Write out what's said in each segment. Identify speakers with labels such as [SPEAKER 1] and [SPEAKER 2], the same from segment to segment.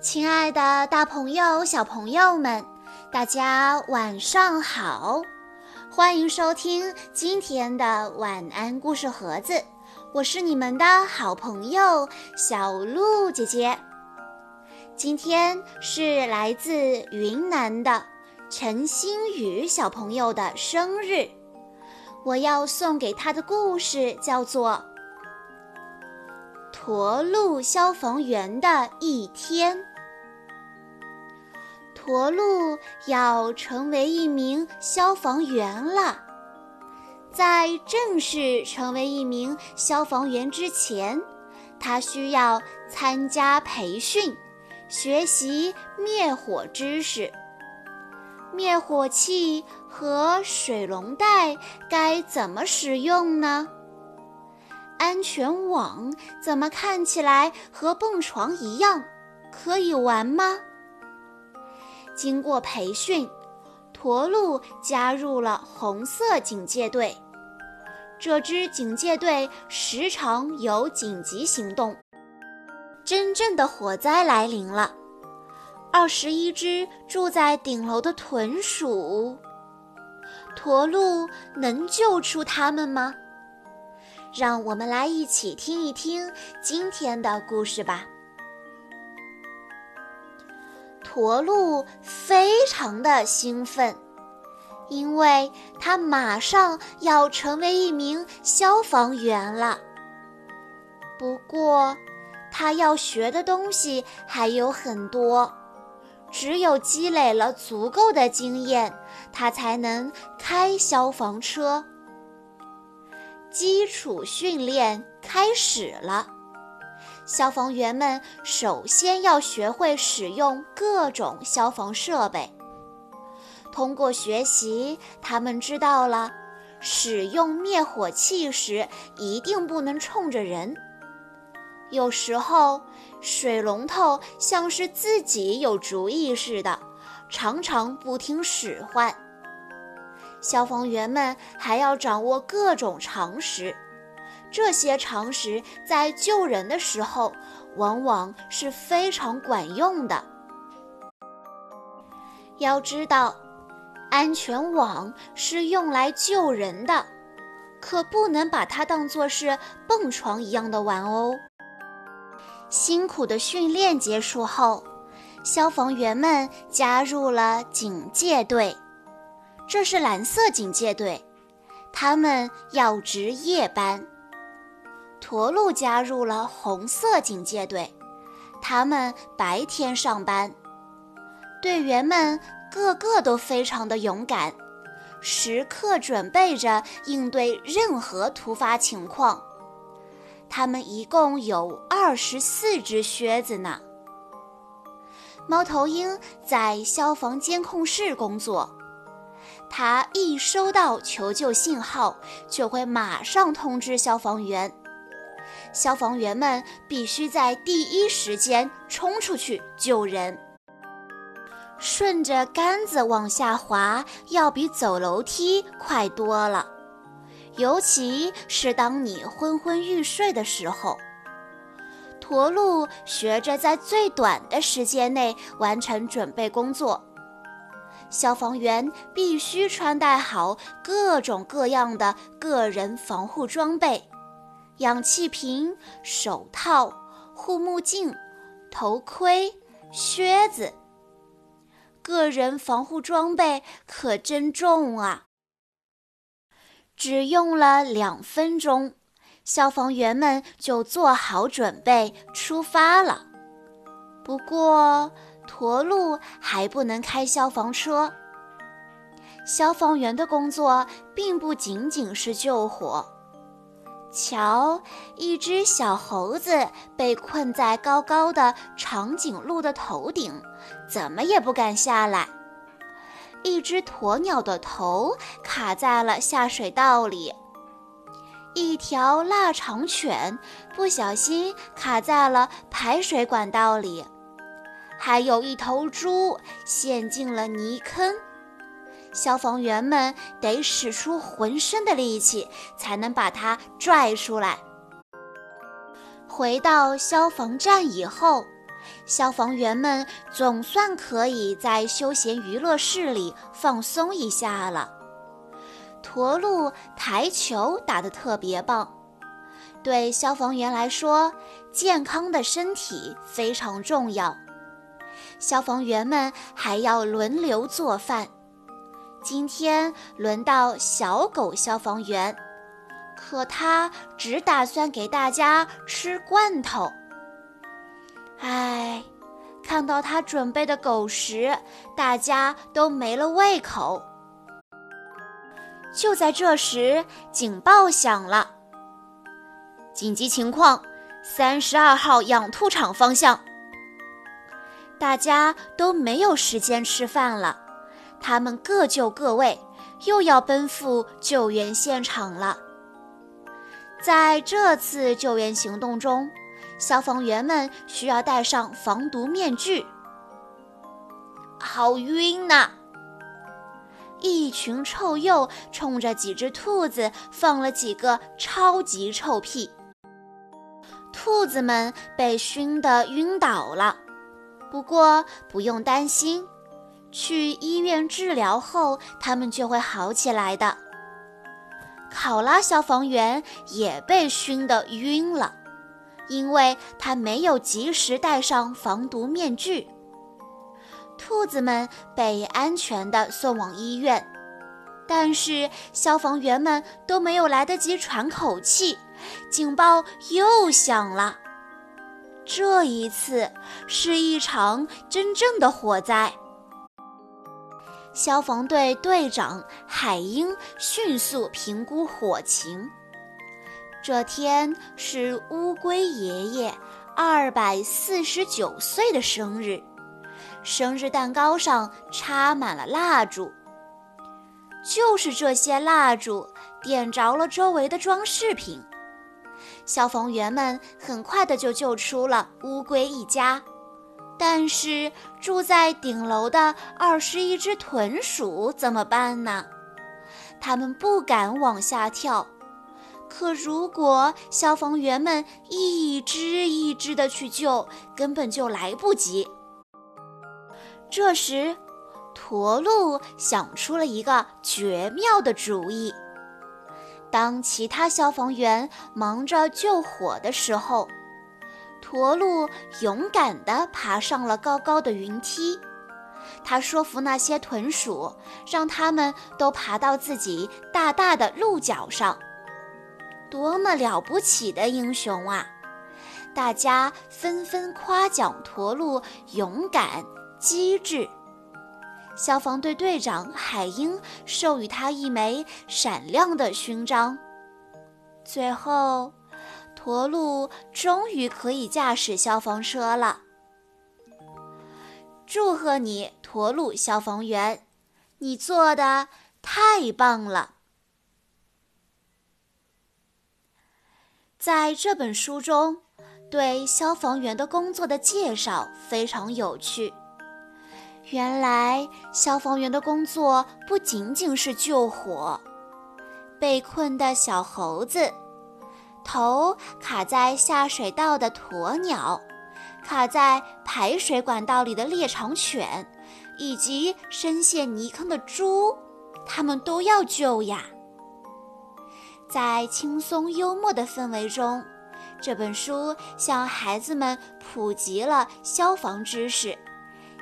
[SPEAKER 1] 亲爱的，大朋友、小朋友们，大家晚上好！欢迎收听今天的晚安故事盒子，我是你们的好朋友小鹿姐姐。今天是来自云南的陈星宇小朋友的生日，我要送给他的故事叫做《驼鹿消防员的一天》。驼鹿要成为一名消防员了，在正式成为一名消防员之前，他需要参加培训。学习灭火知识，灭火器和水龙带该怎么使用呢？安全网怎么看起来和蹦床一样，可以玩吗？经过培训，驼鹿加入了红色警戒队。这支警戒队时常有紧急行动。真正的火灾来临了，二十一只住在顶楼的豚鼠，驼鹿能救出它们吗？让我们来一起听一听今天的故事吧。驼鹿非常的兴奋，因为他马上要成为一名消防员了。不过，他要学的东西还有很多，只有积累了足够的经验，他才能开消防车。基础训练开始了，消防员们首先要学会使用各种消防设备。通过学习，他们知道了使用灭火器时一定不能冲着人。有时候，水龙头像是自己有主意似的，常常不听使唤。消防员们还要掌握各种常识，这些常识在救人的时候往往是非常管用的。要知道，安全网是用来救人的，可不能把它当作是蹦床一样的玩哦。辛苦的训练结束后，消防员们加入了警戒队。这是蓝色警戒队，他们要值夜班。驼鹿加入了红色警戒队，他们白天上班。队员们个个都非常的勇敢，时刻准备着应对任何突发情况。他们一共有二十四只靴子呢。猫头鹰在消防监控室工作，它一收到求救信号，就会马上通知消防员。消防员们必须在第一时间冲出去救人。顺着杆子往下滑，要比走楼梯快多了。尤其是当你昏昏欲睡的时候，驼鹿学着在最短的时间内完成准备工作。消防员必须穿戴好各种各样的个人防护装备：氧气瓶、手套、护目镜、头盔、靴子。个人防护装备可真重啊！只用了两分钟，消防员们就做好准备出发了。不过，驼鹿还不能开消防车。消防员的工作并不仅仅是救火。瞧，一只小猴子被困在高高的长颈鹿的头顶，怎么也不敢下来。一只鸵鸟的头卡在了下水道里，一条腊肠犬不小心卡在了排水管道里，还有一头猪陷进了泥坑。消防员们得使出浑身的力气才能把它拽出来。回到消防站以后，消防员们总算可以在休闲娱乐室里放松一下了。驼鹿台球打得特别棒，对消防员来说，健康的身体非常重要。消防员们还要轮流做饭。今天轮到小狗消防员，可他只打算给大家吃罐头。唉，看到他准备的狗食，大家都没了胃口。就在这时，警报响了，紧急情况，三十二号养兔场方向。大家都没有时间吃饭了，他们各就各位，又要奔赴救援现场了。在这次救援行动中，消防员们需要戴上防毒面具。好晕呐！一群臭鼬冲着几只兔子放了几个超级臭屁，兔子们被熏得晕倒了。不过不用担心，去医院治疗后，他们就会好起来的。考拉消防员也被熏得晕了，因为他没有及时戴上防毒面具。兔子们被安全地送往医院，但是消防员们都没有来得及喘口气，警报又响了。这一次是一场真正的火灾。消防队队长海英迅速评估火情。这天是乌龟爷爷二百四十九岁的生日，生日蛋糕上插满了蜡烛。就是这些蜡烛点着了周围的装饰品。消防员们很快的就救出了乌龟一家，但是住在顶楼的二十一只豚鼠怎么办呢？他们不敢往下跳，可如果消防员们一只一只的去救，根本就来不及。这时，驼鹿想出了一个绝妙的主意。当其他消防员忙着救火的时候，驼鹿勇敢地爬上了高高的云梯。他说服那些豚鼠，让他们都爬到自己大大的鹿角上。多么了不起的英雄啊！大家纷纷夸奖驼鹿勇敢机智。消防队队长海英授予他一枚闪亮的勋章。最后，驼鹿终于可以驾驶消防车了。祝贺你，驼鹿消防员，你做的太棒了！在这本书中，对消防员的工作的介绍非常有趣。原来消防员的工作不仅仅是救火，被困的小猴子，头卡在下水道的鸵鸟，卡在排水管道里的猎长犬，以及深陷泥坑的猪，他们都要救呀。在轻松幽默的氛围中，这本书向孩子们普及了消防知识。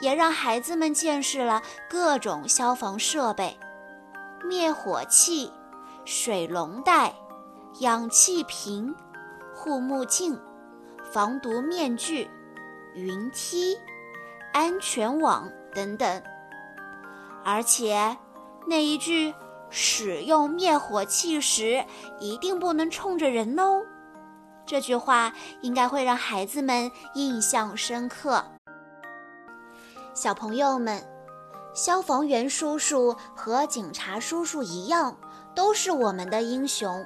[SPEAKER 1] 也让孩子们见识了各种消防设备：灭火器、水龙带、氧气瓶、护目镜、防毒面具、云梯、安全网等等。而且，那一句“使用灭火器时一定不能冲着人哦”，这句话应该会让孩子们印象深刻。小朋友们，消防员叔叔和警察叔叔一样，都是我们的英雄。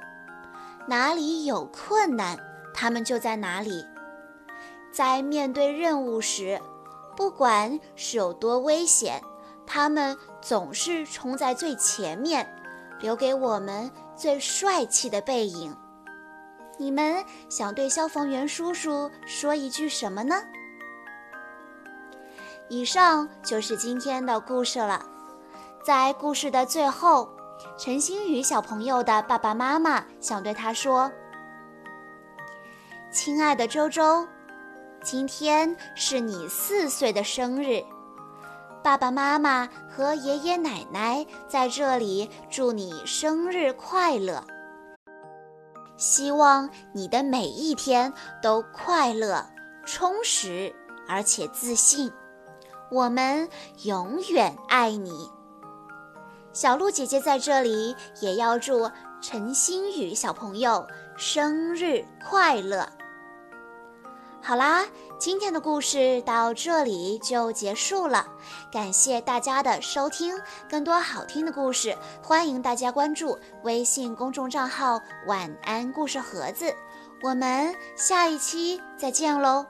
[SPEAKER 1] 哪里有困难，他们就在哪里。在面对任务时，不管是有多危险，他们总是冲在最前面，留给我们最帅气的背影。你们想对消防员叔叔说一句什么呢？以上就是今天的故事了。在故事的最后，陈星宇小朋友的爸爸妈妈想对他说：“亲爱的周周，今天是你四岁的生日，爸爸妈妈和爷爷奶奶在这里祝你生日快乐。希望你的每一天都快乐、充实而且自信。我们永远爱你。”小鹿姐姐在这里也要祝陈星宇小朋友生日快乐。好啦，今天的故事到这里就结束了，感谢大家的收听。更多好听的故事，欢迎大家关注微信公众账号“晚安故事盒子”。我们下一期再见喽！